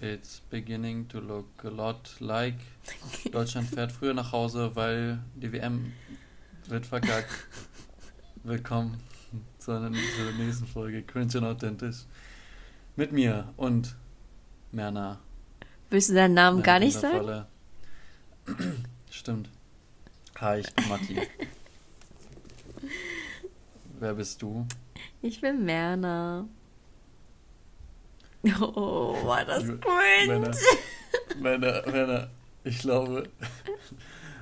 It's beginning to look a lot like Deutschland fährt früher nach Hause, weil die WM wird verkackt. Willkommen zu, einer, zu der nächsten Folge Cringe und Authentisch. Mit mir und Merna. Willst du deinen Namen Eine gar nicht sagen? Stimmt. Hi, ich bin Matti. Wer bist du? Ich bin Merna. Oh, war das cringe. Männer, Männer, ich glaube,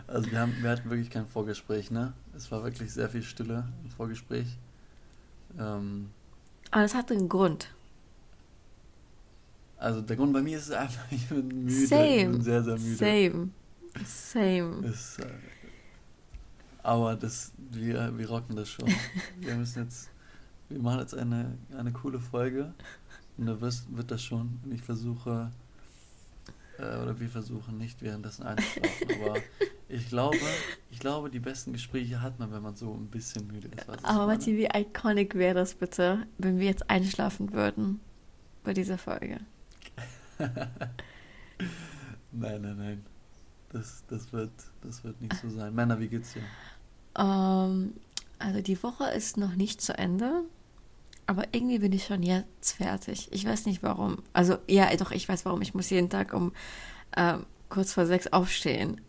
also wir, haben, wir hatten wirklich kein Vorgespräch, ne? Es war wirklich sehr viel Stille im Vorgespräch. Ähm, Aber das hatte einen Grund. also der Grund bei mir ist einfach, ich bin müde. Ich Same. bin sehr, sehr müde. Same. Same. Ist, äh, aber das, wir, wir rocken das schon. Wir müssen jetzt, wir machen jetzt eine, eine coole Folge und da wirst, wird das schon. Und ich versuche, äh, oder wir versuchen nicht währenddessen einzuschlafen, aber ich glaube, ich glaube, die besten Gespräche hat man, wenn man so ein bisschen müde ist. Was Aber? Matti, wie iconic wäre das bitte, wenn wir jetzt einschlafen würden bei dieser Folge? Nein, nein, nein. Das, das, wird, das wird nicht so sein. Männer, wie geht's dir? Ähm, also die Woche ist noch nicht zu Ende, aber irgendwie bin ich schon jetzt fertig. Ich weiß nicht warum. Also ja, doch, ich weiß warum. Ich muss jeden Tag um ähm, kurz vor sechs aufstehen.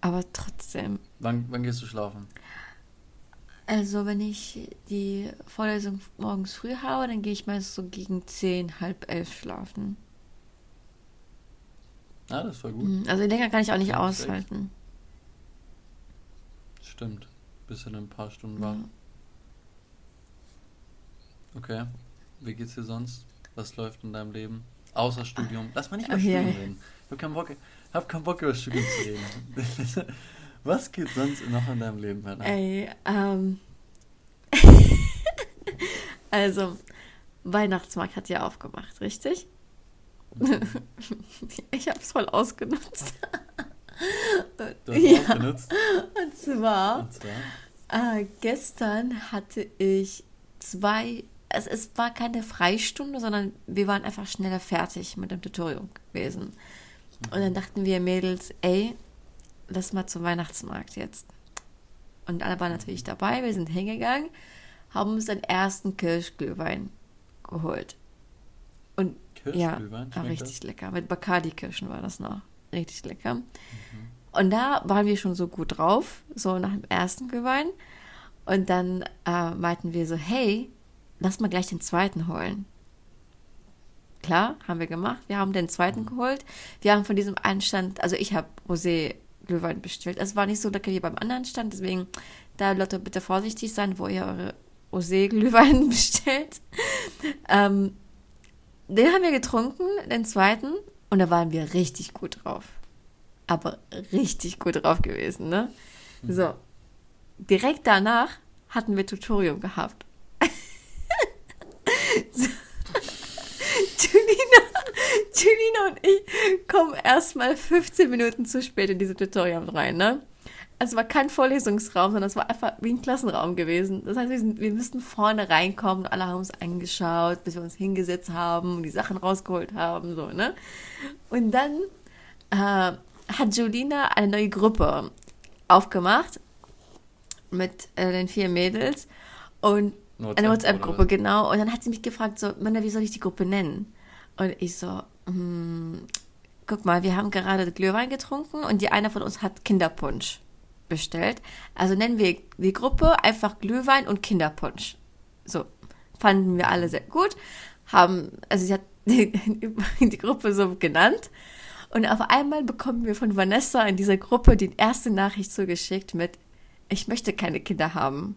Aber trotzdem. Wann, wann gehst du schlafen? Also wenn ich die Vorlesung morgens früh habe, dann gehe ich meist so gegen zehn, halb elf schlafen. Ah, das war gut. Mhm, Also Länger kann ich auch nicht aushalten. Stimmt. Bist du in ein paar Stunden wach. Ja. Okay. Wie geht's dir sonst? Was läuft in deinem Leben? Außer Studium. Lass mal nicht über ja, Studium reden. Ich hab keinen Bock, hab keinen Bock über Studium zu reden. Was geht sonst noch in deinem Leben, Männer? Ey, ähm. also, Weihnachtsmarkt hat ja aufgemacht, richtig? Ich habe es voll ausgenutzt. Du hast ja, auch benutzt. und zwar, Und zwar. äh, gestern hatte ich zwei, also es war keine Freistunde, sondern wir waren einfach schneller fertig mit dem Tutorium gewesen. Und dann dachten wir Mädels, ey, lass mal zum Weihnachtsmarkt jetzt. Und alle waren natürlich dabei, wir sind hingegangen, haben uns den ersten Kirschglühwein geholt. Und ja, war richtig lecker. Mit Bacardi-Kirschen war das noch. Richtig lecker. Und da waren wir schon so gut drauf, so nach dem ersten Glühwein. Und dann äh, meinten wir so, hey, lass mal gleich den zweiten holen. Klar, haben wir gemacht. Wir haben den zweiten geholt. Wir haben von diesem einen Stand, also ich habe Rosé Glühwein bestellt. Es war nicht so lecker wie beim anderen Stand, deswegen da Leute bitte vorsichtig sein, wo ihr eure Rosé Glühwein bestellt. Ähm, den haben wir getrunken, den zweiten, und da waren wir richtig gut drauf. Aber richtig gut drauf gewesen, ne? So. Direkt danach hatten wir Tutorium gehabt. Julina, Julina und ich kommen erstmal 15 Minuten zu spät in diese Tutorium rein, ne? Es war kein Vorlesungsraum, sondern es war einfach wie ein Klassenraum gewesen. Das heißt, wir, sind, wir müssten vorne reinkommen und alle haben uns angeschaut, bis wir uns hingesetzt haben und die Sachen rausgeholt haben, so, ne? Und dann äh, hat Julina eine neue Gruppe aufgemacht mit äh, den vier Mädels und eine WhatsApp-Gruppe, genau. Und dann hat sie mich gefragt, so, Männer, wie soll ich die Gruppe nennen? Und ich so, hm, guck mal, wir haben gerade Glühwein getrunken und die eine von uns hat Kinderpunsch bestellt. Also nennen wir die Gruppe einfach Glühwein und Kinderpunsch. So, fanden wir alle sehr gut. Haben, also sie hat die, die Gruppe so genannt. Und auf einmal bekommen wir von Vanessa in dieser Gruppe die erste Nachricht zugeschickt mit, ich möchte keine Kinder haben.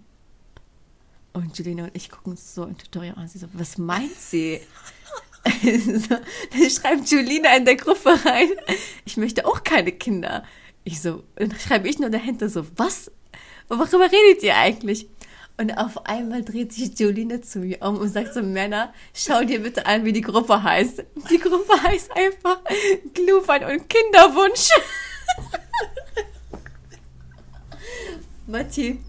Und Julina und ich gucken uns so im Tutorial an. Sie so, was meint sie? so, dann schreibt Julina in der Gruppe rein, ich möchte auch keine Kinder. Ich so, dann schreibe ich nur dahinter so, was? Worüber redet ihr eigentlich? Und auf einmal dreht sich Julina zu mir um und sagt so, Männer, schau dir bitte an, wie die Gruppe heißt. Die Gruppe heißt einfach Glühwein und Kinderwunsch. Matti,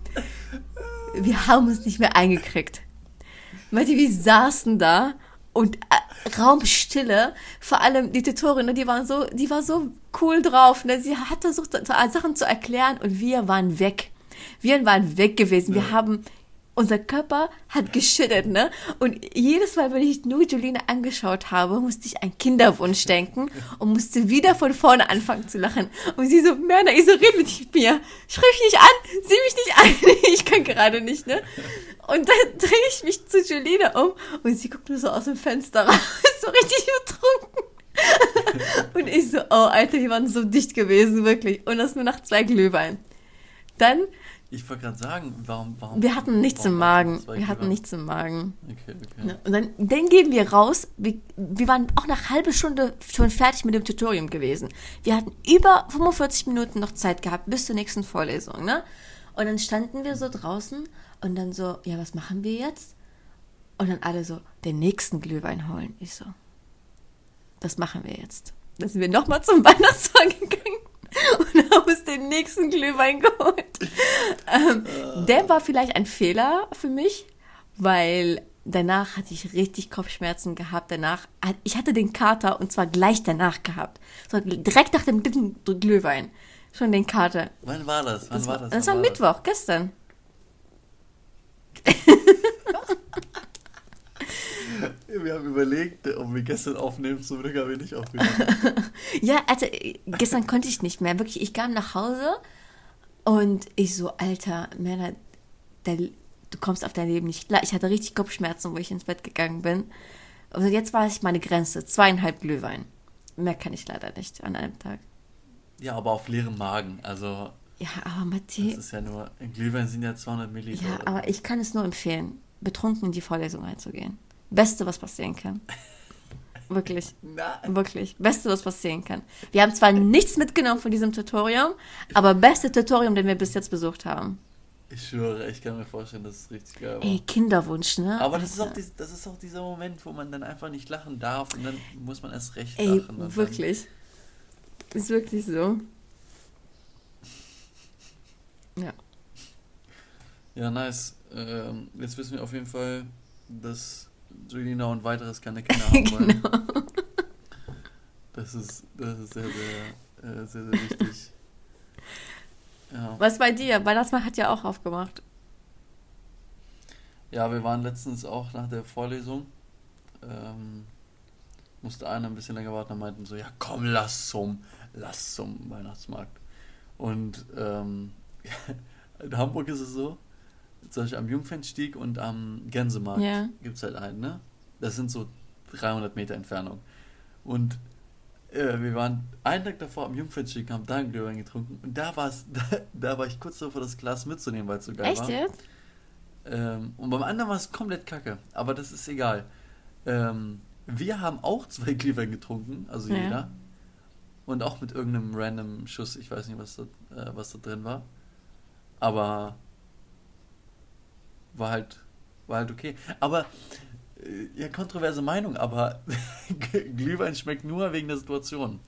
wir haben uns nicht mehr eingekriegt. Matti, wir saßen da und äh, Raumstille. Vor allem die Tutorin, ne, die war so, die war so cool drauf. Ne? Sie hat versucht, Sachen zu erklären und wir waren weg. Wir waren weg gewesen. Wir haben unser Körper hat geschüttet, ne? Und jedes Mal, wenn ich nur Julina angeschaut habe, musste ich an Kinderwunsch denken und musste wieder von vorne anfangen zu lachen. Und sie so, Merna, ich so, red mit mir. Schrei mich nicht an, sieh mich nicht an. Ich kann gerade nicht, ne? Und dann drehe ich mich zu Julina um und sie guckt nur so aus dem Fenster raus, so richtig betrunken. Und ich so, oh Alter, die waren so dicht gewesen, wirklich. Und das nur nach zwei Glühwein. Dann ich wollte gerade sagen, warum, warum. Wir hatten nichts im Magen. Wir hatten nichts im Magen. Okay, okay. Ja, und dann, dann gehen wir raus. Wir, wir waren auch nach halbe Stunde schon fertig mit dem Tutorium gewesen. Wir hatten über 45 Minuten noch Zeit gehabt bis zur nächsten Vorlesung, ne? Und dann standen wir so draußen und dann so, ja, was machen wir jetzt? Und dann alle so, den nächsten Glühwein holen. Ich so, das machen wir jetzt. Dann sind wir nochmal zum Weihnachtsmarkt gegangen und haben uns den nächsten Glühwein geholt. Ähm, der war vielleicht ein Fehler für mich, weil danach hatte ich richtig Kopfschmerzen gehabt. Danach, ich hatte den Kater und zwar gleich danach gehabt. So, direkt nach dem dritten Glühwein. Schon den Kater. Wann war das? Wann das war das? Das war, war Mittwoch, gestern. Wir haben überlegt, ob wir gestern aufnehmen, zum Glück haben wir nicht aufgenommen. ja, also gestern konnte ich nicht mehr. Wirklich, ich kam nach Hause und ich so, Alter, Männer, du kommst auf dein Leben nicht klar. Ich hatte richtig Kopfschmerzen, wo ich ins Bett gegangen bin. Also jetzt war ich meine Grenze. Zweieinhalb Glühwein. Mehr kann ich leider nicht an einem Tag. Ja, aber auf leerem Magen. Also. Ja, aber Matthias. Das ist ja nur. Glühwein sind ja 200 Milliliter. Ja, aber ich kann es nur empfehlen, betrunken in die Vorlesung einzugehen. Beste, was passieren kann. Wirklich. Nein. Wirklich. Beste, was passieren kann. Wir haben zwar nichts mitgenommen von diesem Tutorium, aber beste Tutorium, den wir bis jetzt besucht haben. Ich schwöre, ich kann mir vorstellen, dass es richtig geil war. Ey, Kinderwunsch, ne? Aber das ist, auch das ist auch dieser Moment, wo man dann einfach nicht lachen darf und dann muss man erst recht Ey, lachen. wirklich. Ist wirklich so. Ja. Ja, nice. Ähm, jetzt wissen wir auf jeden Fall, dass Julina und weiteres keine Kinder haben wollen. genau. Das ist, das ist sehr, sehr, äh, sehr, sehr wichtig. Ja. Was bei dir? Weihnachtsmann hat ja auch aufgemacht. Ja, wir waren letztens auch nach der Vorlesung. Ähm, musste einer ein bisschen länger warten und meinten so, ja komm, lass zum, lass zum Weihnachtsmarkt. Und ähm, in Hamburg ist es so, zum Beispiel am Jungfernstieg und am Gänsemarkt ja. gibt es halt einen, ne? Das sind so 300 Meter Entfernung. Und äh, wir waren einen Tag davor am Jungfernstieg, haben da einen Glühwein getrunken und da, war's, da, da war ich kurz davor, das Glas mitzunehmen, weil es so geil Echt war. Echt jetzt? Ähm, und beim anderen war es komplett kacke, aber das ist egal. Ähm, wir haben auch zwei Glühwein getrunken, also ja. jeder. Und auch mit irgendeinem random Schuss, ich weiß nicht, was da, äh, was da drin war. Aber war halt, war halt okay. Aber, äh, ja, kontroverse Meinung, aber Glühwein schmeckt nur wegen der Situation.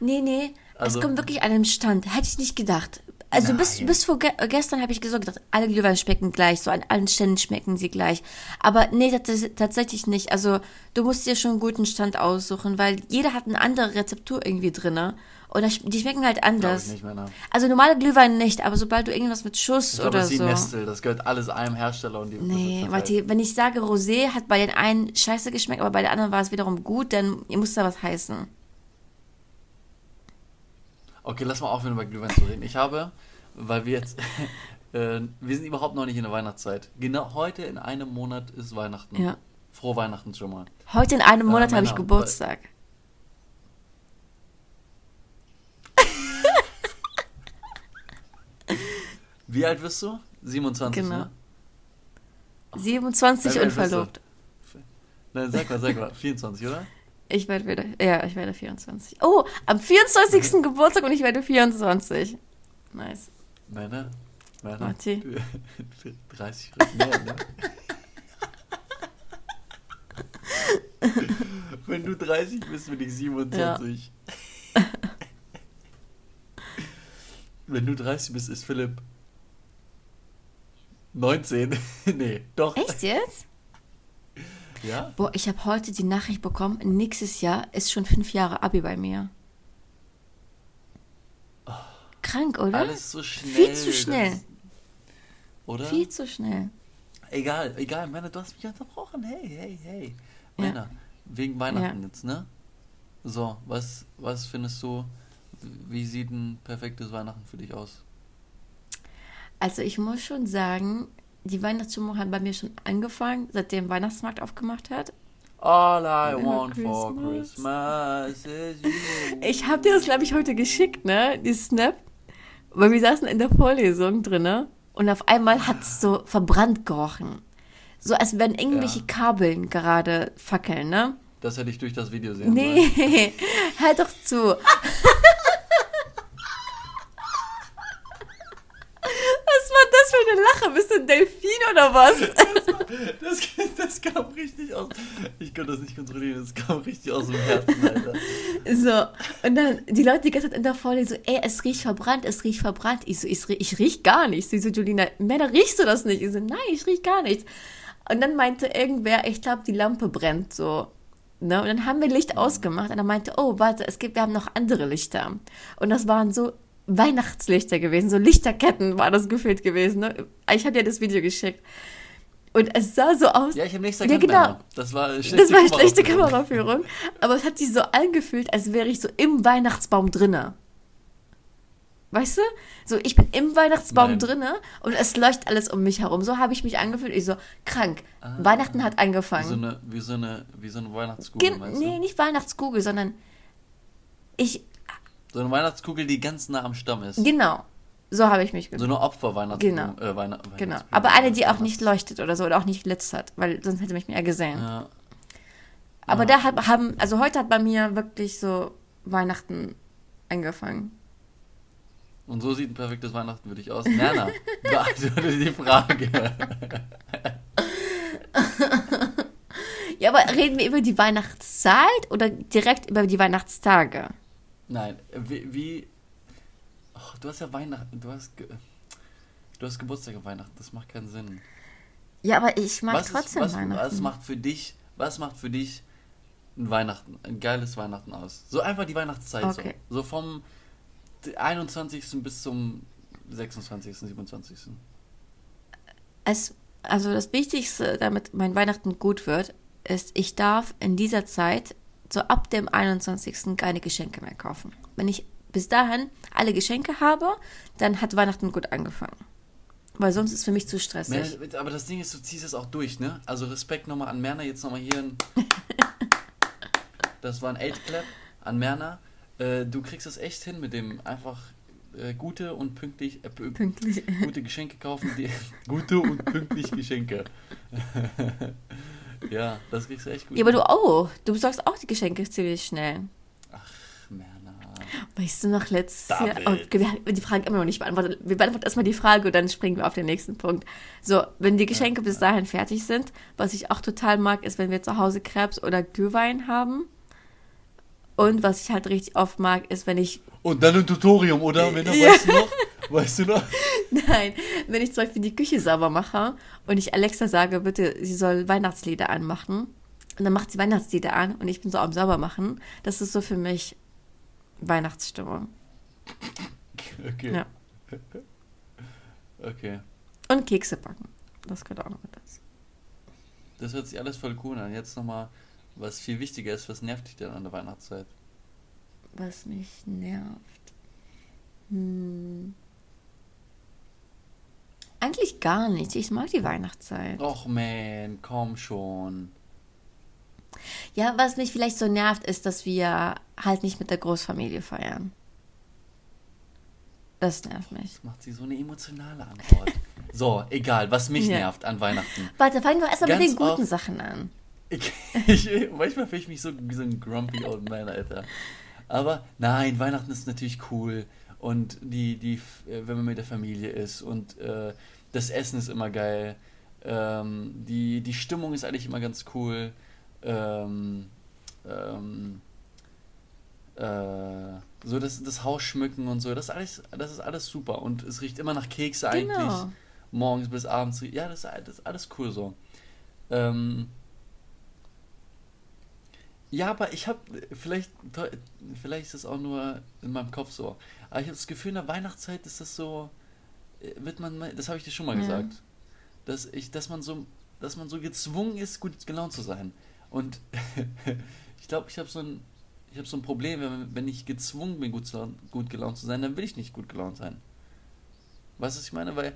Nee, nee, also, es kommt wirklich an einem Stand. Hätte ich nicht gedacht. Also bis, bis vor ge gestern habe ich so gedacht, alle Glühwein schmecken gleich, so an allen Ständen schmecken sie gleich. Aber nee, tatsächlich nicht. Also du musst dir schon einen guten Stand aussuchen, weil jeder hat eine andere Rezeptur irgendwie drinne. Und die schmecken halt anders. Nicht mehr, ne? Also normale Glühwein nicht, aber sobald du irgendwas mit Schuss ich oder das so. Nestle, das gehört alles einem Hersteller und die. Nee, warte, wenn ich sage Rosé hat bei den einen scheiße geschmeckt, aber bei den anderen war es wiederum gut, dann muss da was heißen. Okay, lass mal aufhören, über Glühwein zu reden. Ich habe, weil wir jetzt, äh, wir sind überhaupt noch nicht in der Weihnachtszeit. Genau heute in einem Monat ist Weihnachten. Ja. Frohe Weihnachten schon mal. Heute in einem Monat äh, habe ich Geburtstag. Wie alt wirst du? 27, genau. ne? 27 und verlobt. Nein, sag mal, sag mal, 24, oder? Ich werde wieder, ja, ich werde 24. Oh, am 24. Okay. Geburtstag und ich werde 24. Nice. Meine, meine, Marti. 30 mehr, ne? Wenn du 30 bist, bin ich 27. Ja. Wenn du 30 bist, ist Philipp 19. nee, doch. Echt jetzt? Ja? Boah, ich habe heute die Nachricht bekommen, nächstes Jahr ist schon fünf Jahre Abi bei mir. Krank, oder? Alles so schnell. Viel zu das schnell. ist- Oder? Viel zu schnell. Egal, egal, Männer, du hast mich unterbrochen. Hey, hey, hey. Ja. Männer, wegen Weihnachten jetzt, ne? So, was, was findest du, wie sieht ein perfektes Weihnachten für dich aus? Also ich muss schon sagen, die Weihnachtsstimmung hat bei mir schon angefangen, seitdem Weihnachtsmarkt aufgemacht hat. All I Merry want for Christmas. Is you. Ich habe dir das, glaube ich, heute geschickt, ne? Die Snap. Weil wir saßen in der Vorlesung drinne und auf einmal hat es so verbrannt gerochen. So als wenn irgendwelche Ja. Kabeln gerade fackeln, ne? Das hätte ich durch das Video sehen sollen. Nee, halt doch zu. Was war das für eine Lache? Bist du ein Delfin oder was? Das, das kam richtig aus. Ich konnte das nicht kontrollieren, das kam richtig aus dem Herzen, Alter. So, und dann die Leute die ganze Zeit in der Vorlesung so, ey, es riecht verbrannt, es riecht verbrannt. Ich so, ich, ich riech gar nichts. Sie so, Julina, Männer, riechst du das nicht? Ich so, nein, ich riech gar nichts. Und dann meinte irgendwer, ich glaube, die Lampe brennt so. Ne? Und dann haben wir Licht ausgemacht und er meinte, oh, warte, es gibt, wir haben noch andere Lichter. Und das waren so Weihnachtslichter gewesen, so Lichterketten war das gefühlt gewesen. Ne? Ich habe dir das Video geschickt. Und es sah so aus. Ja, ich habe nichts Ja, erkannt. genau. Männer. Das war schlechte Das war eine schlechte Kameraführung. Aber es hat sich so angefühlt, als wäre ich so im Weihnachtsbaum drinne. Weißt du? So, ich bin im Weihnachtsbaum Nein. drinne und es leuchtet alles um mich herum. So habe ich mich angefühlt. Ich so, krank. Ah. Weihnachten hat Wie so angefangen. eine, wie so eine, wie so eine Weihnachtskugel, Gen nee, nicht Weihnachtskugel, sondern ich, So eine Weihnachtskugel, die ganz nah am Stamm ist. genau. So habe ich mich So gefühlt. eine Opferweihnachtskugel. Genau. Äh, Weihnacht, Genau. Aber eine, die auch nicht leuchtet oder so oder auch nicht glitzert, weil sonst hätte mich mehr gesehen. Ja. Aber Ja. da hat, haben, also heute hat bei mir wirklich so Weihnachten angefangen. Und so sieht ein perfektes Weihnachten für dich aus. Nerna, beantworte die Frage. Ja, aber reden wir über die Weihnachtszeit oder direkt über die Weihnachtstage? Nein, wie. wie oh, du hast ja Weihnachten. Du hast. Ge du hast Geburtstag an Weihnachten. Das macht keinen Sinn. Ja, aber ich mag was, ist, trotzdem was, Weihnachten. was macht für dich. Was macht für dich ein Weihnachten, ein geiles Weihnachten aus? So einfach die Weihnachtszeit Okay. so. So vom 21. bis zum 26., 27. es, also das Wichtigste, damit mein Weihnachten gut wird, ist, ich darf in dieser Zeit, so ab dem 21. keine Geschenke mehr kaufen. Wenn ich bis dahin alle Geschenke habe, dann hat Weihnachten gut angefangen. Weil sonst ist es für mich zu stressig. Mer- Aber das Ding ist, du ziehst es auch durch, ne? Also Respekt nochmal an Merner, jetzt nochmal hier ein. das war ein 8-Clap an Merner. Äh, du kriegst es echt hin mit dem einfach äh, gute und pünktlich, äh, pü- Pünktlich. gute Geschenke kaufen, die, gute und pünktlich Geschenke. ja, das kriegst du echt gut. Ja, aber du auch. Du besorgst auch die Geschenke ziemlich schnell. Merner. Weißt du noch letztes Jahr? Oh, wir haben die Frage immer noch nicht beantwortet. Wir beantworten erstmal die Frage und dann springen wir auf den nächsten Punkt. So, wenn die Geschenke bis dahin fertig sind, was ich auch total mag, ist, wenn wir zu Hause Krebs oder Glühwein haben. Und was ich halt richtig oft mag, ist, wenn ich, Und dann ein Tutorium, oder? Männer, weißt du noch? Weißt du noch? Nein, wenn ich zum Beispiel die Küche sauber mache und ich Alexa sage, bitte, sie soll Weihnachtslieder anmachen. Und dann macht sie Weihnachtslieder an und ich bin so am Saubermachen. Das ist so für mich Weihnachtsstimmung. Okay. Ja. Okay. Und Kekse backen. Das gehört auch noch mit dazu. Das hört sich alles voll cool an. Jetzt nochmal, was viel wichtiger ist, was nervt dich denn an der Weihnachtszeit? Was mich nervt. Hm. Eigentlich gar nicht. Ich mag die Weihnachtszeit. Och man, komm schon. Ja, was mich vielleicht so nervt, ist, dass wir halt nicht mit der Großfamilie feiern. Das nervt mich. Das macht sie so eine emotionale Antwort. so, egal, was mich Ja. nervt an Weihnachten. Warte, fangen wir erstmal mit den guten Sachen an. Ich, ich, manchmal fühle ich mich so wie so ein grumpy old man, Alter. Aber nein, Weihnachten ist natürlich cool. Und die, die, äh, wenn man mit der Familie ist und äh, das Essen ist immer geil. Ähm, die, die Stimmung ist eigentlich immer ganz cool. Ähm, ähm, äh, so das, das Haus schmücken und so, das ist alles, das ist alles super. Und es riecht immer nach Kekse eigentlich. Genau. Morgens bis abends. Ja, das, ist- das ist alles cool so. Ähm, Ja, aber ich habe, vielleicht, vielleicht ist es auch nur in meinem Kopf so, aber ich habe das Gefühl, in der Weihnachtszeit ist das so, äh, wird man, das habe ich dir schon mal ja. gesagt, dass ich, dass man so, dass man so gezwungen ist, gut gelaunt zu sein. Und ich glaube, ich habe so ein, ich habe so ein Problem, wenn, wenn ich gezwungen bin, gut, gut gelaunt zu sein, dann will ich nicht gut gelaunt sein. Weißt du, was ich meine? Weil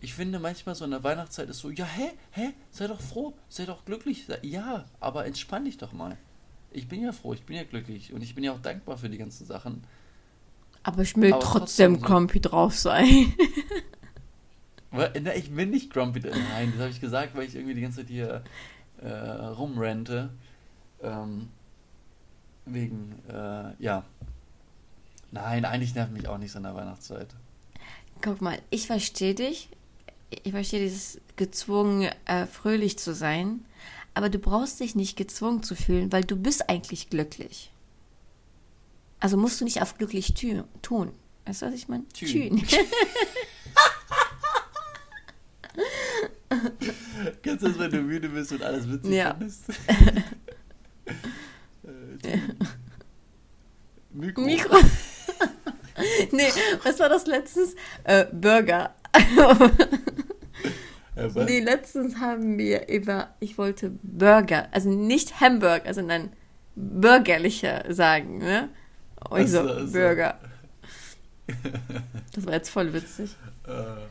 ich finde manchmal so in der Weihnachtszeit ist so, ja, hä, hä, sei doch froh, sei doch glücklich. Ja, aber entspann dich doch mal. Ich bin ja froh, ich bin ja glücklich und ich bin ja auch dankbar für die ganzen Sachen. Aber ich will aber trotzdem, trotzdem grumpy drauf sein. Ich bin nicht grumpy. Nein, das habe ich gesagt, weil ich irgendwie die ganze Zeit hier äh, rumrente. Ähm, wegen, äh, ja. Nein, eigentlich nervt mich auch nicht so in der Weihnachtszeit. Guck mal, ich verstehe dich. Ich verstehe dieses gezwungen, äh, fröhlich zu sein. Aber du brauchst dich nicht gezwungen zu fühlen, weil du bist eigentlich glücklich. Also musst du nicht auf glücklich tun. Weißt du, was ich meine? Tün. Kennst du das, wenn du müde bist und alles witzig ja. findest? äh, Mikro. Mikro. nee, was war das letztens? Äh, Burger. Ja, nee, letztens haben wir über, ich wollte Burger, also nicht Hamburger, sondern bürgerlicher sagen, ne? Und ich so, also, also. Burger. Das war jetzt voll witzig. Äh,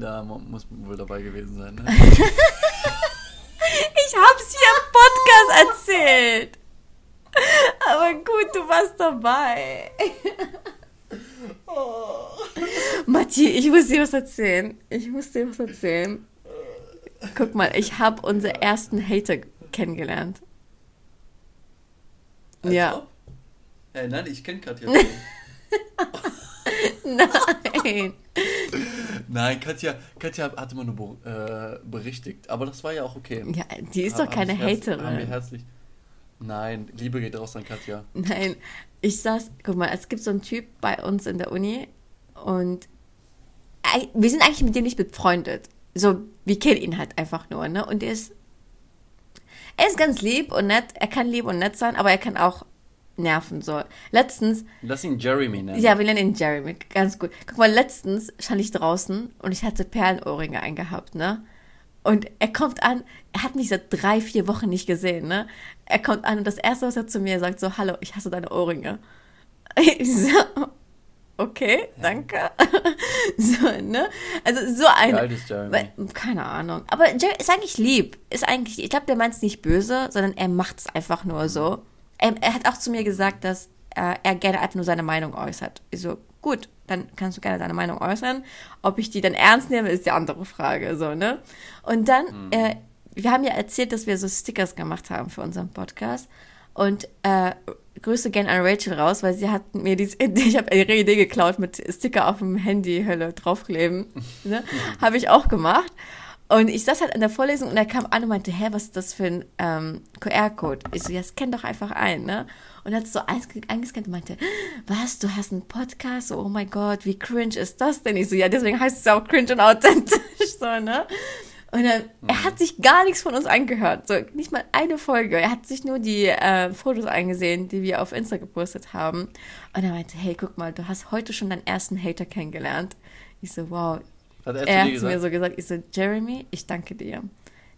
ja, man muss wohl dabei gewesen sein, ne? ich hab's hier im Podcast erzählt. Aber gut, du warst dabei. Oh. Matti, ich muss dir was erzählen. Ich muss dir was erzählen. Guck mal, ich habe unseren ersten Hater kennengelernt. Als ja. Ob? Äh, nein, ich kenne Katja. nein. Nein, Katja, Katja hat immer nur äh, berichtigt, aber das war ja auch okay. Ja, die ist ha, doch keine Haterin. Haben wir herzlich, Nein, Liebe geht raus an Katja. Nein, ich saß, guck mal, es gibt so einen Typ bei uns in der Uni und wir sind eigentlich mit dem nicht befreundet. So, wir kennen ihn halt einfach nur, ne? Und er ist, er ist ganz lieb und nett. Er kann lieb und nett sein, aber er kann auch nerven, so. Letztens. Lass ihn Jeremy nennen. Ja, wir nennen ihn Jeremy, ganz gut. Guck mal, letztens stand ich draußen und ich hatte Perlenohrringe eingehabt, ne? Und er kommt an, er hat mich seit drei, vier Wochen nicht gesehen, ne? Er kommt an und das Erste, was er zu mir sagt, so, hallo, ich hasse deine Ohrringe. Ich so, okay, danke. so, ne? Also so ein... Keine Ahnung. Aber Jerry ist eigentlich lieb. Ist eigentlich, ich glaube, der meint es nicht böse, sondern er macht es einfach nur so. Er, er, hat auch zu mir gesagt, dass äh, er gerne einfach nur seine Meinung äußert. Ich so, gut, dann kannst du gerne deine Meinung äußern. Ob ich die dann ernst nehme, ist die andere Frage, so, ne? Und dann, mhm. äh, wir haben ja erzählt, dass wir so Stickers gemacht haben für unseren Podcast. Und äh, Grüße gerne an Rachel raus, weil sie hat mir diese Idee, ich habe ihre Idee geklaut mit Sticker auf dem Handy Hölle draufkleben. Ne? habe ich auch gemacht. Und ich saß halt in der Vorlesung und er kam an und meinte, hä, was ist das für ein ähm, QR-Code? Ich so, ja, scan doch einfach ein, ne? Und hat so eingescannt und meinte, was, du hast einen Podcast? Oh mein Gott, wie cringe ist das denn? Ich so, ja, deswegen heißt es auch cringe und authentisch, so, ne? Und dann, mhm. er hat sich gar nichts von uns angehört. So, nicht mal eine Folge. Er hat sich nur die äh, Fotos eingesehen, die wir auf Insta gepostet haben. Und er meinte, hey, guck mal, du hast heute schon deinen ersten Hater kennengelernt. Ich so, wow. Hat er er hat es mir so gesagt. Ich so, Jeremy, ich danke dir.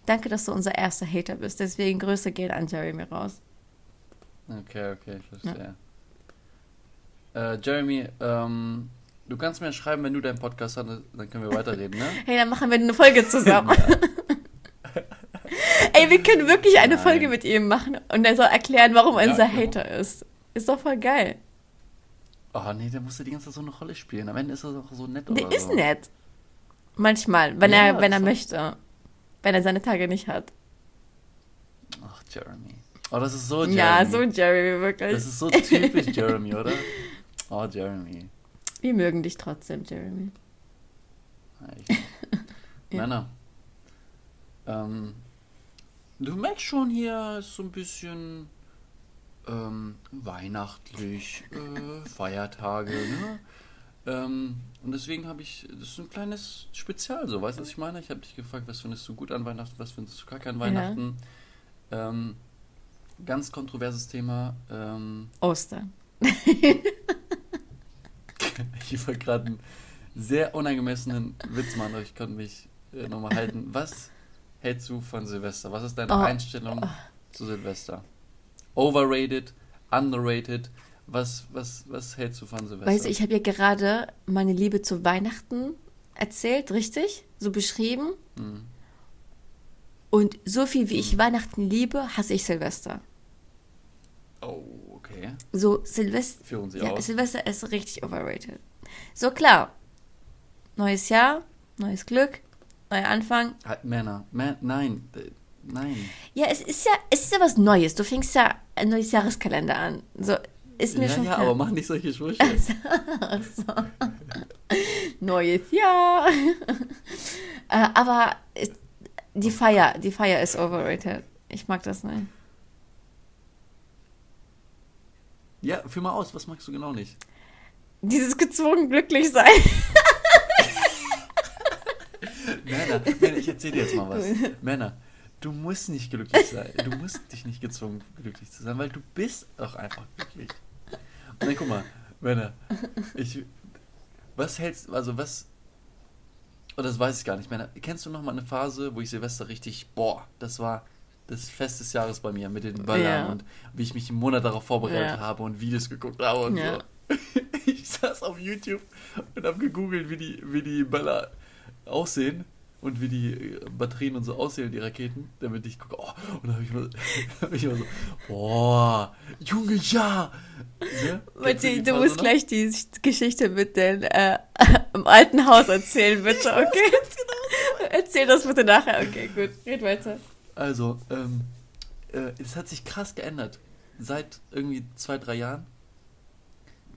Danke, dass du unser erster Hater bist. Deswegen Grüße gehen an Jeremy raus. Okay, okay, ich verstehe. Ja. Äh, Jeremy, ähm, Du kannst mir schreiben, wenn du deinen Podcast hast, dann können wir weiterreden, ne? Hey, dann machen wir eine Folge zusammen. Ey, wir können wirklich eine Nein. Folge mit ihm machen und er soll erklären, warum er ja, unser genau. Hater ist. Ist doch voll geil. Oh nee, der muss ja die ganze Zeit so eine Rolle spielen. Am Ende ist er doch so nett der oder ist so. nett. Manchmal, wenn ja, er, wenn er möchte. Wenn er seine Tage nicht hat. Ach, Jeremy. Oh, das ist so Jeremy. Ja, so Jeremy, wirklich. Das ist so typisch Jeremy, oder? Oh, Jeremy. Wir mögen dich trotzdem, Jeremy. ja. Ähm, du merkst schon, hier ist so ein bisschen ähm, weihnachtlich, äh, Feiertage, ne? Ähm, und deswegen habe ich, das ist ein kleines Spezial, so, weißt du, was ich meine? Ich habe dich gefragt, was findest du gut an Weihnachten, was findest du kacke an Weihnachten? Ja. Ähm, ganz kontroverses Thema. Ähm, Ostern. ich wollte gerade einen sehr unangemessenen Witz machen, aber ich konnte mich äh, nochmal halten. Was hältst du von Silvester? Was ist deine Oh. Einstellung zu Silvester? Overrated, underrated? Was, was, was hältst du von Silvester? Weißt du, ich habe ja gerade meine Liebe zu Weihnachten erzählt, richtig? So beschrieben. Mhm. Und so viel wie ich Weihnachten liebe, hasse ich Silvester. Oh, okay. So, Silvester. Führen Sie Ja, aus. Silvester ist richtig overrated. So, klar. Neues Jahr, neues Glück, neuer Anfang. Halt, Männer. Man, nein, äh, nein. Ja, es ist ja, es ist ja was Neues. Du fängst ja ein neues Jahreskalender an. So, ist mir ja, schon ja, klar. aber mach nicht solche Sprüche. Ach so. Neues Jahr. äh, aber es- die Feier, die Feier ist overrated. Ich mag das nicht. ja, führ mal aus, was magst du genau nicht? Dieses gezwungen glücklich sein. Männer, Männer, ich erzähl dir jetzt mal was. Männer, du musst nicht glücklich sein. Du musst dich nicht gezwungen, glücklich zu sein, weil du bist auch einfach glücklich. Und dann guck mal, Männer, ich. Was hältst also was. Oh, das weiß ich gar nicht, Männer. Kennst du noch mal eine Phase, wo ich Silvester richtig, boah, das war das Fest des Jahres bei mir mit den Böllern Ja. und wie ich mich einen Monat darauf vorbereitet Ja. habe und Videos geguckt habe und Ja. so. Ich saß auf YouTube und habe gegoogelt, wie die, wie die Böller aussehen und wie die äh, Batterien und so aussehen, die Raketen, damit ich gucke, oh, und dann habe ich, mal- hab ich immer so, boah, Junge, ja! Ne? Matti, du musst noch? gleich die Geschichte mit den äh, im alten Haus erzählen, bitte, okay? Erzähl das bitte nachher, okay, gut. Red weiter. Also, ähm, äh, es hat sich krass geändert. Seit irgendwie zwei, drei Jahren.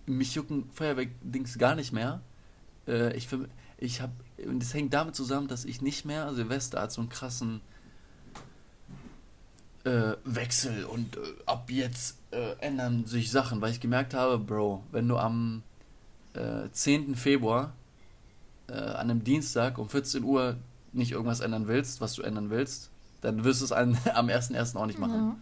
Mich jucken Feuerwerk-Dings gar nicht mehr. Äh, ich ich habe, und das hängt damit zusammen, dass ich nicht mehr Silvester als so einen krassen äh, Wechsel und äh, ab jetzt äh, ändern sich Sachen, weil ich gemerkt habe, Bro, wenn du am äh, 10. Februar äh, an einem Dienstag um 14 Uhr nicht irgendwas ändern willst, was du ändern willst, dann wirst du es an, am 1.1. auch nicht machen. Ja.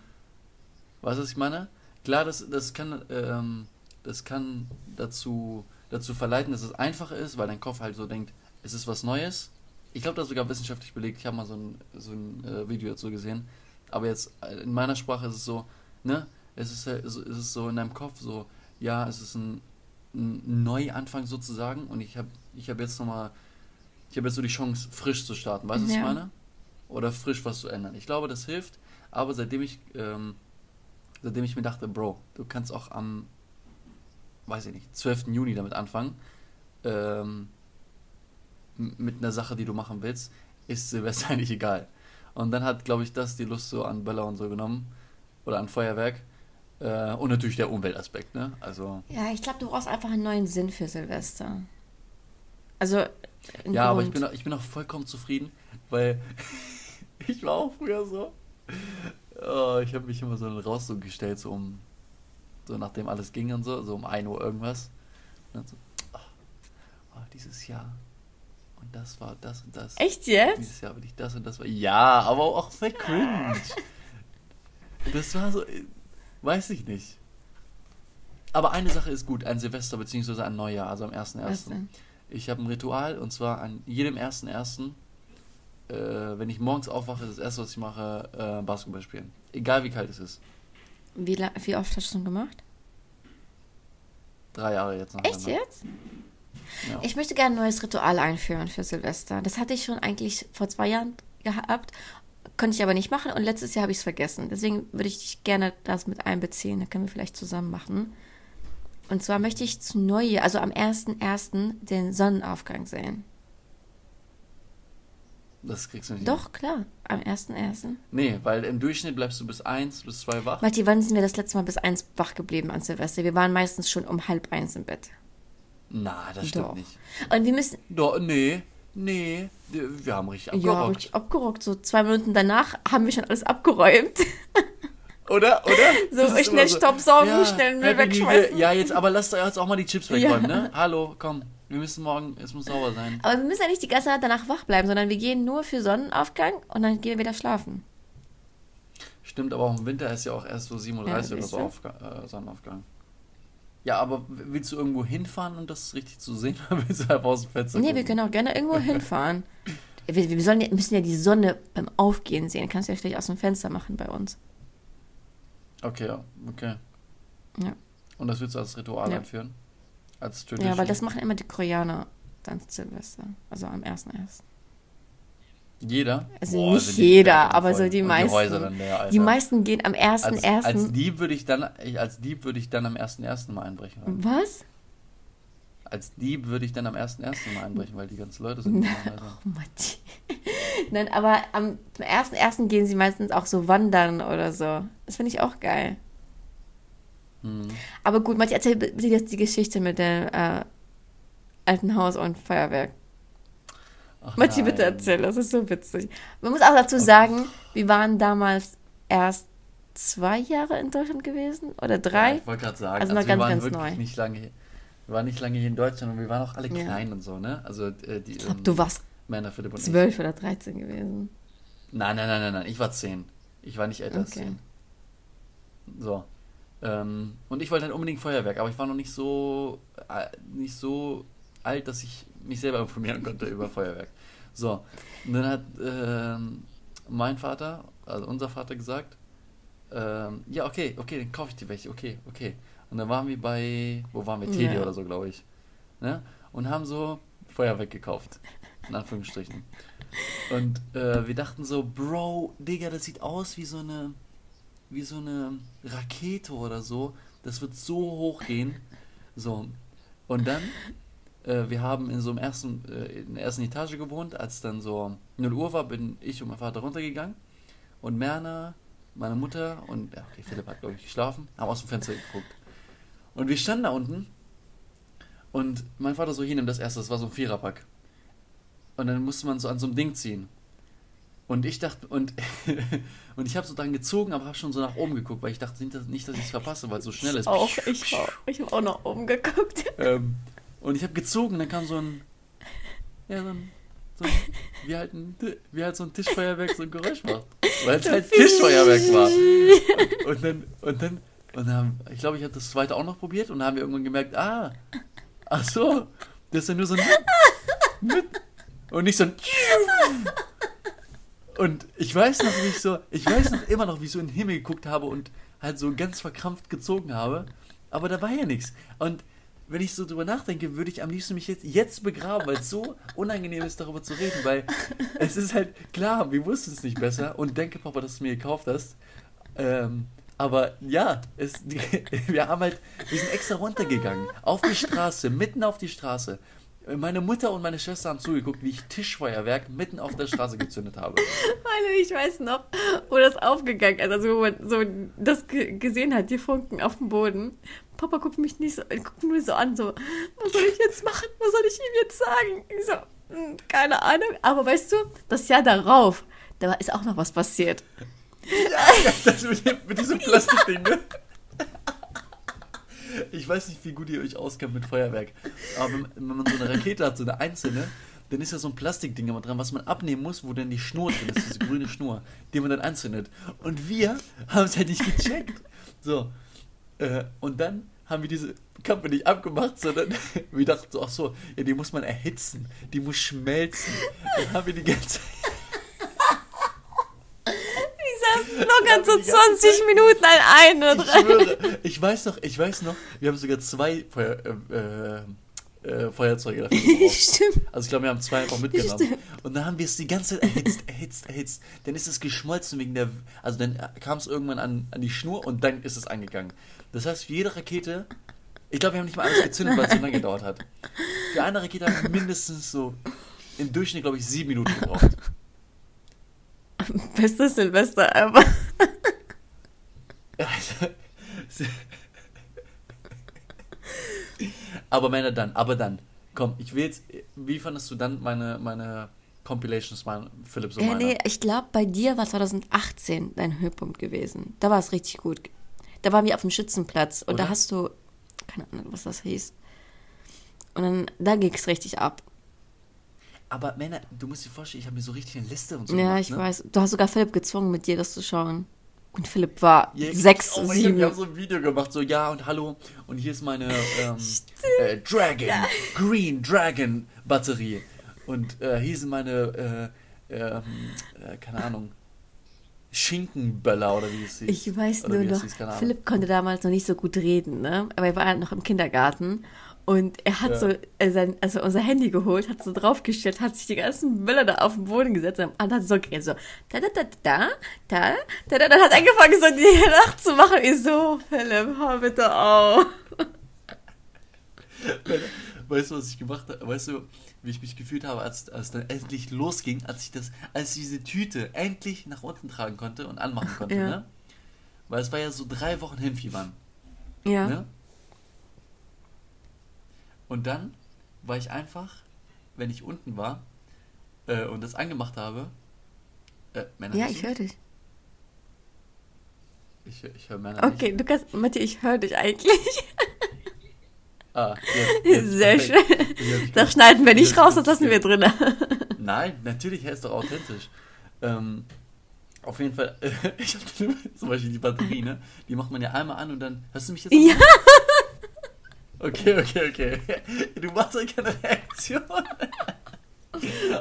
Weißt du, was ich meine? Klar, das, das kann, ähm, das kann dazu, dazu verleiten, dass es einfacher ist, weil dein Kopf halt so denkt, es ist was Neues. Ich glaube, das ist sogar wissenschaftlich belegt. Ich habe mal so ein, so ein äh, Video dazu gesehen. Aber jetzt äh, in meiner Sprache ist es so, ne? Es ist, so- es ist so in deinem Kopf so, ja, es ist ein, ein Neuanfang sozusagen. Und ich habe ich hab jetzt nochmal, ich habe jetzt so die Chance, frisch zu starten. Weißt du, was ich Ja. meine? Oder frisch was zu ändern. Ich glaube, das hilft. Aber seitdem ich, ähm, seitdem ich mir dachte, Bro, du kannst auch am, weiß ich nicht, 12. Juni damit anfangen, ähm, mit einer Sache, die du machen willst, ist Silvester eigentlich egal. Und dann hat, glaube ich, das die Lust so an Böller und so genommen. Oder an Feuerwerk. Äh, und natürlich der Umweltaspekt, ne? Also, Ja, ich glaube, du brauchst einfach einen neuen Sinn für Silvester. Also, einen ja, aber ich Grund. bin, auch, ich bin auch vollkommen zufrieden, weil ich war auch früher so. Oh, ich habe mich immer so raus so gestellt, so um, so nachdem alles ging und so, so um 1 Uhr irgendwas. Und dann so, oh, oh, dieses Jahr. Und das war das und das. Echt jetzt? Dieses Jahr will ich das und das. Ja, aber auch voll cringe. Das war so, weiß ich nicht. Aber eine Sache ist gut, an Silvester bzw. an Neujahr, also am 1.1. Was denn? Ich habe ein Ritual und zwar an jedem 1.1., äh, wenn ich morgens aufwache, ist das erste, was ich mache, äh, Basketball spielen. Egal wie kalt es ist. Wie, wie oft hast du schon gemacht? Drei Jahre jetzt noch. Echt jetzt? Ja. Ich möchte gerne ein neues Ritual einführen für Silvester. Das hatte ich schon eigentlich vor zwei Jahren gehabt, konnte ich aber nicht machen und letztes Jahr habe ich es vergessen. Deswegen würde ich dich gerne das mit einbeziehen. Da können wir vielleicht zusammen machen. Und zwar möchte ich zu Neujahr, also am 1.1. den Sonnenaufgang sehen. Das kriegst du nicht. Doch, klar, am 1.1. Hin. Nee, weil im Durchschnitt bleibst du bis 1, bis 2 wach. Matti, wann sind wir das letzte Mal bis eins wach geblieben an Silvester? Wir waren meistens schon um halb eins im Bett. Na, das stimmt Doch. nicht. Und wir müssen, Doch, nee, nee. Wir haben richtig ja, abgerockt. richtig abgerockt. So zwei Minuten danach haben wir schon alles abgeräumt. Oder? Oder? So, Das ist schnell immer Staubsaugen, schnell Müll wegschmeißen. Ja, jetzt, aber lass doch jetzt auch mal die Chips Ja. wegräumen, ne? Hallo, komm. Wir müssen morgen, es muss sauber sein. Aber wir müssen ja nicht die ganze Zeit danach wach bleiben, sondern wir gehen nur für Sonnenaufgang und dann gehen wir wieder schlafen. Stimmt, aber auch im Winter ist ja auch erst so 37 Ja, oder so. Aufga äh, Sonnenaufgang. Ja, aber willst du irgendwo hinfahren, um das richtig zu sehen? Oder willst du einfach aus dem Fenster Nee, wir gucken? können auch gerne irgendwo hinfahren. Wir, wir sollen, müssen ja die Sonne beim Aufgehen sehen. Kannst du ja schlecht aus dem Fenster machen bei uns. Okay, ja, okay. Ja. Und das willst du als Ritual Ja. einführen? Als Tradition? Ja, weil das machen immer die Koreaner dann Silvester. Also am 1.1. Jeder? Also nicht sind die jeder, aber so die meisten. Die leer. Die meisten gehen am 1.1. als, als Dieb würde ich dann, als Dieb würde ich dann am 1.1. mal einbrechen. Was? Als Dieb würde ich dann am 1.1. mal einbrechen, weil die ganzen Leute sind. Häusern. Oh, Matti. Nein, aber am 1.1. gehen sie meistens auch so wandern oder so. Das finde ich auch geil. Hm. Aber gut, Matti, erzähl bitte jetzt die Geschichte mit dem äh, alten Haus und Feuerwerk. Ach Matti, bitte erzähl, das ist so witzig. Man muss auch dazu sagen, wir waren damals erst zwei Jahre in Deutschland gewesen oder drei. Ja, ich wollte gerade sagen, Also also, noch wir ganz, waren ganz wirklich neu. nicht lange hier. Wir waren nicht lange hier in Deutschland und wir waren auch alle Ja. klein und so, ne? Also äh, die ich glaube, ähm, du warst Männer, Philipp und zwölf oder dreizehn gewesen. Nein, nein, nein, nein, nein, ich war zehn. Ich war nicht älter als Okay. zehn. So. Ähm, und ich wollte dann unbedingt Feuerwerk, aber ich war noch nicht so äh, nicht so alt, dass ich mich selber informieren konnte über Feuerwerk. So. Und dann hat ähm, mein Vater, also unser Vater gesagt, ähm, ja, okay, okay, dann kaufe ich dir welche, okay, okay. Und dann waren wir bei, wo waren wir, Teddy Ja. oder so, glaube ich. Ne? Und haben so Feuerwerk gekauft. In Anführungsstrichen. Und äh, wir dachten so, Bro, Digga, das sieht aus wie so eine, wie so eine Rakete oder so. Das wird so hoch gehen. So. Und dann, äh, wir haben in so einem ersten, äh, in der ersten Etage gewohnt. Als dann so 0 Uhr war, bin ich und mein Vater runtergegangen. Und Merna, meine Mutter und, ja, okay, Philipp hat, glaube ich, geschlafen, haben aus dem Fenster geguckt. Und wir standen da unten und mein Vater so, hier, nimm das erste, das war so ein Viererpack. Und dann musste man so an so einem Ding ziehen. Und ich dachte, und, und ich habe so dran gezogen, aber habe schon so nach oben geguckt, weil ich dachte nicht, dass, ich es verpasse, weil es so schnell ist. Auch, ich auch. Ich habe auch nach oben geguckt. Ähm, und ich habe gezogen, dann kam so ein, ja, so ein, so ein wie, halt ein, wie halt so ein Tischfeuerwerk so ein Geräusch macht. Weil es halt Tischfeuerwerk war. Und dann, und dann, und dann, ich glaube, ich habe das zweite auch noch probiert und dann haben wir irgendwann gemerkt, ah, ach so, das ist ja nur so ein und nicht so ein und ich weiß noch, wie ich so, ich weiß noch immer noch, wie ich so in den Himmel geguckt habe und halt so ganz verkrampft gezogen habe, aber da war ja nichts. Und wenn ich so drüber nachdenke, würde ich am liebsten mich jetzt, jetzt begraben, weil es so unangenehm ist, darüber zu reden, weil es ist halt klar, wir wussten es nicht besser und denke, Papa, dass du mir gekauft hast. Ähm, aber ja, es, wir haben halt, wir sind extra runtergegangen, auf die Straße, mitten auf die Straße. Meine Mutter und meine Schwester haben zugeguckt, wie ich Tischfeuerwerk mitten auf der Straße gezündet habe. Hallo, ich weiß noch, wo das aufgegangen ist, also wo man so das ge- gesehen hat, die Funken auf dem Boden. Papa guckt mich nicht so, guckt mich so an, so, was soll ich jetzt machen? Was soll ich ihm jetzt sagen? Ich so, hm, keine Ahnung. Aber weißt du, das Jahr darauf, da ist auch noch was passiert. Ja, das mit, mit diesem Plastikding, ne? Ich weiß nicht, wie gut ihr euch auskennt mit Feuerwerk. Aber wenn, wenn man so eine Rakete hat, so eine einzelne, dann ist ja so ein Plastikding immer dran, was man abnehmen muss, wo dann die Schnur drin ist, diese grüne Schnur, die man dann anzündet. Und wir haben es halt nicht gecheckt. So. Äh, und dann haben wir diese Kappe nicht abgemacht, sondern wir dachten so, ach so, ja, die muss man erhitzen, die muss schmelzen. Dann haben wir die ganze Ich saß locker so die ganze 20 Minuten an eine Ich dran. schwöre, ich weiß noch, ich weiß noch, wir haben sogar zwei Feuer, äh, äh, äh, Feuerzeuge dafür. Stimmt. Also ich glaube, wir haben zwei einfach mitgenommen. Und dann haben wir es die ganze Zeit erhitzt, erhitzt, erhitzt. Dann ist es geschmolzen wegen der, also dann kam es irgendwann an, an die Schnur und dann ist es angegangen. Das heißt, für jede Rakete, ich glaube, wir haben nicht mal alles gezündet, weil es so lange gedauert hat. Für eine Rakete haben wir mindestens so im Durchschnitt, glaube ich, sieben Minuten gebraucht. Bestes Silvester ever. Also, aber Männer dann, aber dann. Komm, ich will jetzt, wie fandest du dann meine, meine Compilations, mein Philipp so meiner? nee, ich glaube, bei dir war 2018 dein Höhepunkt gewesen. Da war es richtig gut. Da waren wir auf dem Schützenplatz und Oder? da hast du, keine Ahnung, was das hieß. Und dann, da ging es richtig ab. Aber Männer, du musst dir vorstellen, ich habe mir so richtig eine Liste und so ja, gemacht, ich ne? weiß. Du hast sogar Philipp gezwungen, mit dir das zu schauen. Und Philipp war Ja, sechs, oh, sieben. Ich habe so ein Video gemacht, so ja und hallo und hier ist meine ähm, äh, Dragon, Green Dragon Batterie und äh, hier sind meine, äh, ähm, äh, keine Ahnung, Schinkenböller oder wie es hieß. Ich weiß nur noch, hieß. Philipp konnte damals noch nicht so gut reden, ne? Aber er war halt noch im Kindergarten und er hat Ja. so äh, sein, also unser Handy geholt, hat so draufgestellt, hat sich die ganzen Bälle da auf den Boden gesetzt und hat so geredet, so da da da da da da da dann hat angefangen so die Nacht zu machen. Ich so, Philipp, hör bitte auf. Weißt du, was ich gemacht habe? Weißt du, wie ich mich gefühlt habe, als, als dann endlich losging, als ich das, als ich diese Tüte endlich nach unten tragen konnte und anmachen konnte, Ja. ne? Weil es war ja so drei Wochen Hinfiebern. Ja. Ne? Und dann war ich einfach, wenn ich unten war äh, und das angemacht habe, äh, Männer, Ja, ich höre dich. Ich, ich höre Männer Okay, nicht. du kannst, Matti, ich höre dich eigentlich. Ah, jetzt, jetzt, Sehr perfekt. schön. Das schneiden wir nicht jetzt raus, das lassen wir drin. Nein, natürlich, er ist doch authentisch. Ähm, auf jeden Fall, ich habe zum Beispiel die Batterie, ne? Die macht man ja einmal an und dann. Hörst du mich jetzt? Ja. Okay, okay, okay. Du machst ja keine Reaktion.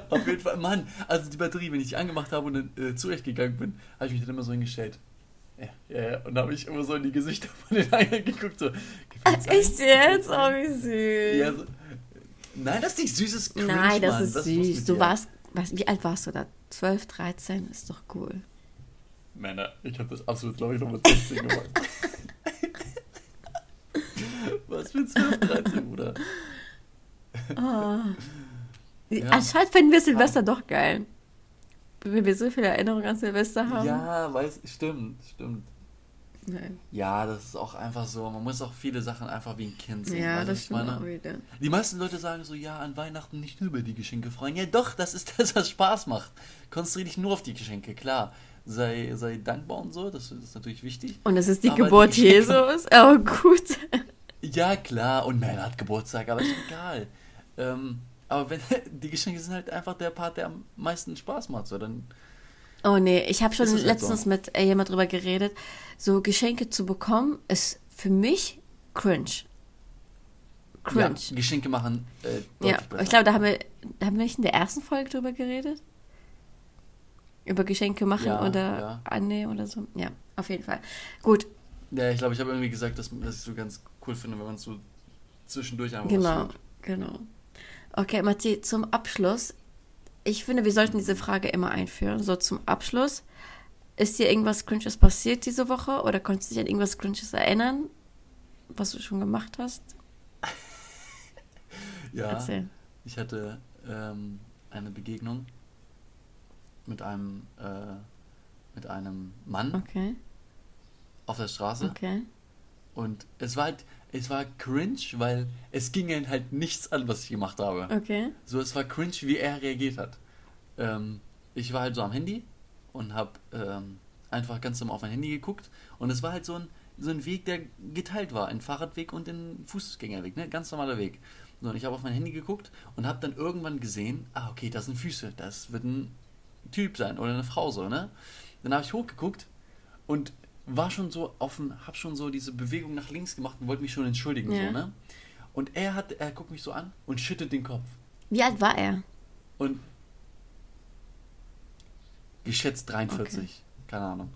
Auf jeden Fall, Mann, also die Batterie, wenn ich die angemacht habe und dann äh, zurechtgegangen bin, habe ich mich dann immer so hingestellt. Ja, ja, ja. Und dann habe ich immer so in die Gesichter von den anderen geguckt, so. einem? Echt jetzt? Oh, wie süß. Ja, so, nein, das ist nicht süßes Cringe, Nein, das Mann. ist los süß. Du warst, was, wie alt warst du da? 12, 13? Ist doch cool. Männer, ich habe das absolut, glaube ich, noch mit 16 gemacht. Was für 12, 13, Bruder? Ah. Ja. Anscheinend finden wir Silvester doch geil. Wenn wir so viele Erinnerungen an Silvester haben. Ja, weiß, stimmt, stimmt. Nein. Ja, das ist auch einfach so. Man muss auch viele Sachen einfach wie ein Kind sehen. Ja, das stimmt meine? auch wieder. Die meisten Leute sagen so, ja, an Weihnachten nicht nur über die Geschenke freuen. Ja, doch, das ist das, was Spaß macht. Konzentriere dich nur auf die Geschenke, klar. Sei, sei dankbar und so, das ist natürlich wichtig. Und es ist die Aber die Geburt Geschenke- Jesus. Aber gut. Ja, klar, und Mel hat Geburtstag, aber ist egal. Ähm, aber wenn die Geschenke sind halt einfach der Part, der am meisten Spaß macht. So, dann, Oh nee, ich habe schon letztens so? mit äh, jemand drüber geredet. So Geschenke zu bekommen ist für mich cringe. Cringe. Ja, Geschenke machen äh, Ja, besser. ich glaube, da haben wir, haben wir nicht in der ersten Folge drüber geredet. Über Geschenke machen Ja, oder ja. annehmen oder so. Ja, auf jeden Fall. Gut, Ja, ich glaube, ich habe irgendwie gesagt, dass, dass ich so ganz cool finde, wenn man so zwischendurch einfach genau, genau. Okay, Matti, zum Abschluss. Ich finde, wir sollten diese Frage immer einführen. So zum Abschluss. Ist dir irgendwas Cringes passiert diese Woche oder konntest du dich an irgendwas Cringes erinnern, was du schon gemacht hast? Ja, Erzähl. ich hatte ähm, eine Begegnung mit einem, äh, mit einem Mann Okay, auf der Straße. okay. Und es war halt, es war cringe, weil es ging ihn halt nichts an, was ich gemacht habe. Okay. So, es war cringe, wie er reagiert hat. Ähm, ich war halt so am Handy und habe ähm, einfach ganz normal auf mein Handy geguckt. Und es war halt so ein, so ein Weg, der geteilt war. Ein Fahrradweg und ein Fußgängerweg, ne? Ganz normaler Weg. So, und ich habe auf mein Handy geguckt und habe dann irgendwann gesehen, ah, okay, das sind Füße. Das wird ein Typ sein oder eine Frau so, ne? Dann habe ich hochgeguckt und war schon so dem, hab schon so diese Bewegung nach links gemacht und wollte mich schon entschuldigen, Ja. so, ne? Und er hat, er guckt mich so an und schüttet den Kopf. Wie alt war er? Und geschätzt 43. Keine Ahnung.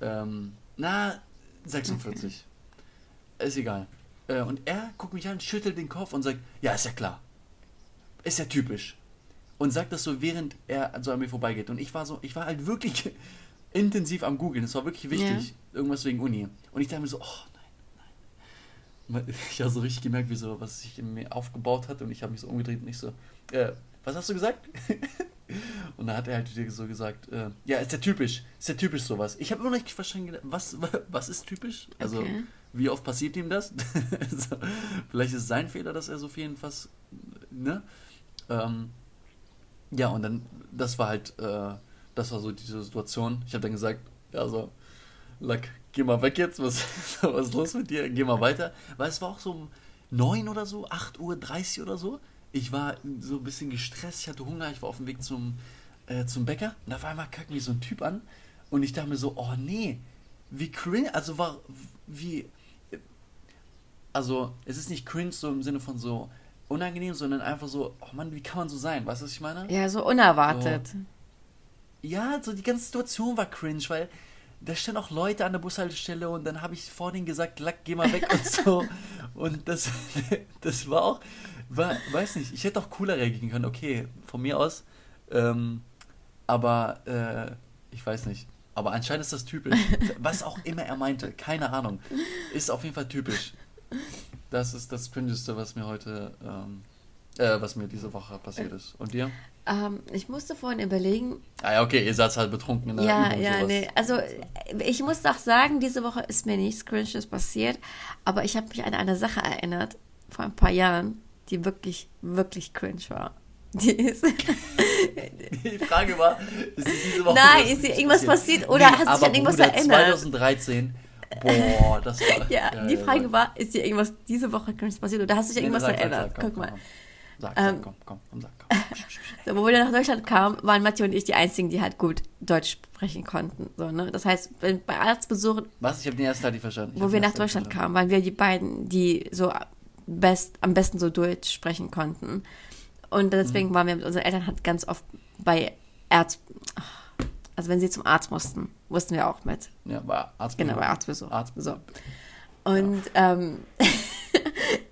Ähm, na, 46. Ist egal. Äh, und er guckt mich an, schüttelt den Kopf und sagt, ja, ist ja klar. Ist ja typisch. Und sagt das so, während er so an mir vorbeigeht. Und ich war so, ich war halt wirklich intensiv am googeln. Es war wirklich wichtig. Irgendwas wegen Uni. Und ich dachte mir so, oh nein, nein. Ich habe so richtig gemerkt, wie so, was sich in mir aufgebaut hat. Und ich habe mich so umgedreht und ich so, äh, was hast du gesagt? und dann hat er halt so gesagt, äh, ja, ist ja typisch, ist ja typisch sowas. Ich habe immer noch nicht verstanden, was, was ist typisch? Also, Okay. wie oft passiert ihm das? so, vielleicht ist es sein Fehler, dass er so viel fast, ne? Ähm, ja, und dann, das war halt, äh, das war so diese Situation. Ich habe dann gesagt, ja, so, Lack, geh mal weg jetzt, was, was ist los mit dir? Geh mal weiter. Weil es war auch so um 9 oder so, 8.30 Uhr oder so. Ich war so ein bisschen gestresst, ich hatte Hunger, ich war auf dem Weg zum, äh, zum Bäcker und auf einmal kackt mich so ein Typ an Und ich dachte mir so, oh nee, wie cringe, also war, wie, also es ist nicht cringe so im Sinne von so unangenehm, sondern einfach so, oh Mann, wie kann man so sein? Weißt du, was ich meine? Ja, so unerwartet. So. Ja, so die ganze Situation war cringe, weil da standen auch Leute an der Bushaltestelle und dann habe ich vor denen gesagt, Lack, geh mal weg und so. Und das, das war auch, war, weiß nicht, ich hätte auch cooler reagieren können, okay, von mir aus. Ähm, aber äh, ich weiß nicht. Aber anscheinend ist das typisch. Was auch immer er meinte, keine Ahnung. Ist auf jeden Fall typisch. Das ist das Cringeste, was mir heute, ähm, äh, was mir diese Woche passiert ist. Und dir? Ähm, ich musste vorhin überlegen. Ah ja, okay, ihr seid halt betrunken in der Ja, Übung, ja, sowas. nee. Also ich muss auch sagen, diese Woche ist mir nichts Cringes passiert, aber ich habe mich an eine Sache erinnert, vor ein paar Jahren, die wirklich, wirklich cringe war. Die ist. Die Frage war, ist diese Woche Nein, ist dir irgendwas passiert oder hast du dich an irgendwas Bruder, erinnert? 2013, boah, das war... Ja, die Frage war, ist dir irgendwas diese Woche cringe passiert oder hast du dich an Nee, irgendwas erinnert? Guck mal. Komm. Sag, Ähm, sag, komm, komm, komm, sag, komm. So, wo wir dann nach Deutschland kamen, waren Matthias und ich die einzigen, die halt gut Deutsch sprechen konnten. So, ne? Das heißt, bei Arztbesuchen, Was? Ich habe den ersten Teil nicht verstanden. Ich wo wir nach Deutschland kamen, waren wir die beiden, die so best, am besten so Deutsch sprechen konnten. Und deswegen Mhm. waren wir mit unseren Eltern halt ganz oft bei Arzt, also wenn sie zum Arzt mussten, mussten wir auch mit. Ja, war Arzt. Genau, bei Arztbesuch. Arzt. So. Und ähm,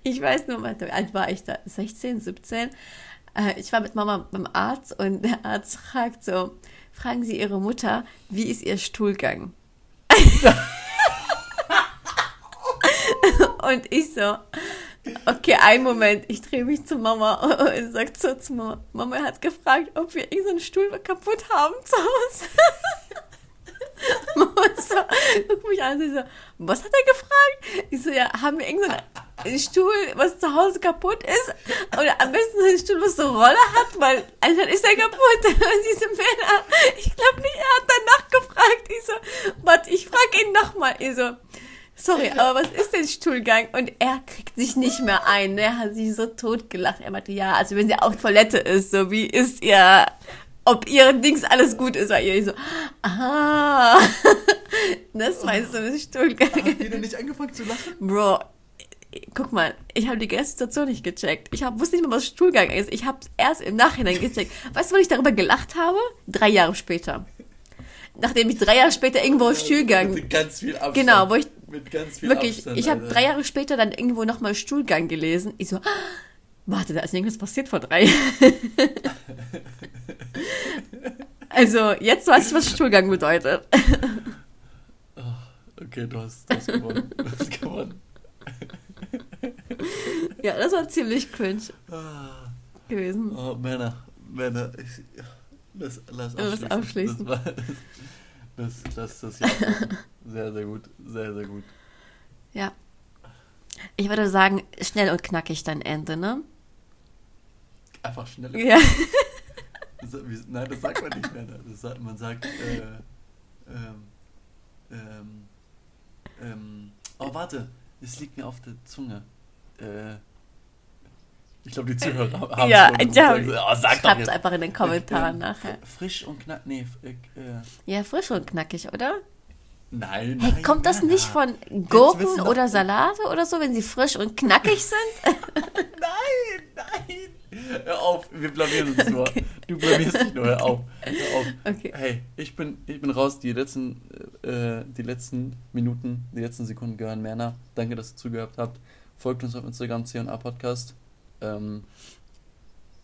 ich weiß nur, mal, wie alt war ich da? 16, 17? Äh, ich war mit Mama beim Arzt und der Arzt fragt so, fragen Sie Ihre Mutter, wie ist Ihr Stuhlgang? und ich so, okay, einen Moment, ich drehe mich zu Mama und sag so zu Mama, Mama hat gefragt, ob wir irgendeinen Stuhl kaputt haben zu Hause. So, guck mich an, sie so, was hat er gefragt? Ich so, ja, haben wir irgendeinen Stuhl, was zu Hause kaputt ist? Oder am besten so einen Stuhl, was so Rolle hat, weil dann ist er kaputt. Sie so, Männer, ich glaube nicht, er hat danach gefragt. Ich so, warte, ich frage ihn nochmal. Ich so, sorry, aber was ist denn Stuhlgang? Und er kriegt sich nicht mehr ein. ne? Er hat sich so totgelacht. Er meinte, ja, also wenn sie auf Toilette ist, so wie ist ihr, ob ihr Dings alles gut ist. Weil ihr so, ah, das meinst du mit Stuhlgang. Habt ihr denn nicht angefangen zu lachen? Bro, guck mal, ich habe die ganze Situation nicht gecheckt. Ich hab, wusste nicht mal, was Stuhlgang ist. Ich habe erst im Nachhinein gecheckt. Weißt du, wann ich darüber gelacht habe? Drei Jahre später. Nachdem ich drei Jahre später irgendwo Stuhlgang... Mit ganz viel Abstand. Genau, wo ich Mit ganz viel Wirklich, Abstand. ich habe drei Jahre später dann irgendwo nochmal Stuhlgang gelesen. Ich so, warte, da ist irgendwas passiert vor drei Jahren. also, jetzt weiß ich, was Stuhlgang bedeutet. Okay, du hast, du hast gewonnen. Du hast gewonnen. ja, das war ziemlich cringe Ah, gewesen. Oh, Männer, Männer. Ich, lass, lass Lass abschließen. abschließen. Das, war, das, das, das Jahr sehr, sehr gut. Sehr, sehr gut. Ja. Ich würde sagen, schnell und knackig dein Ende, ne? Einfach schnell. Ja. Nein, das sagt man nicht mehr. Das sagt, man sagt, äh, ähm, ähm, ähm, oh, warte, es liegt mir auf der Zunge. Äh, ich glaube, die Zuhörer haben ja, schon. und ja. sagen so, oh, Schreib's jetzt. einfach in den Kommentaren Ähm, nachher. fr- Frisch und knack, nee, äh, äh, Ja, frisch und knackig, oder? nein, Hey, nein. kommt das Männer. nicht von Gurken oder Salate oder so, wenn sie frisch und knackig sind? Nein. Hör auf, wir blamieren uns nur. Du blamierst dich nur, hör auf. Hör auf. Okay. Hey, ich bin, ich bin raus. Die letzten, äh, die letzten Minuten, die letzten Sekunden gehören Männer. Danke, dass ihr zugehört habt. Folgt uns auf Instagram, C&A Podcast. Ähm,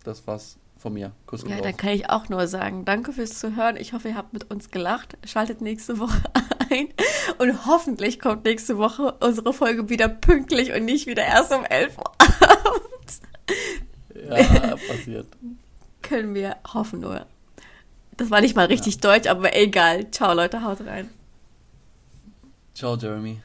das war's von mir. Kuss Ja, dann kann ich auch nur sagen, danke fürs Zuhören. Ich hoffe, ihr habt mit uns gelacht. Schaltet nächste Woche ein. Und hoffentlich kommt nächste Woche unsere Folge wieder pünktlich und nicht wieder erst um 11 Uhr abends. Ja, passiert. Können wir hoffen nur. Das war nicht mal richtig deutsch, aber egal. Ciao, Leute, haut rein. Ciao, Jeremy.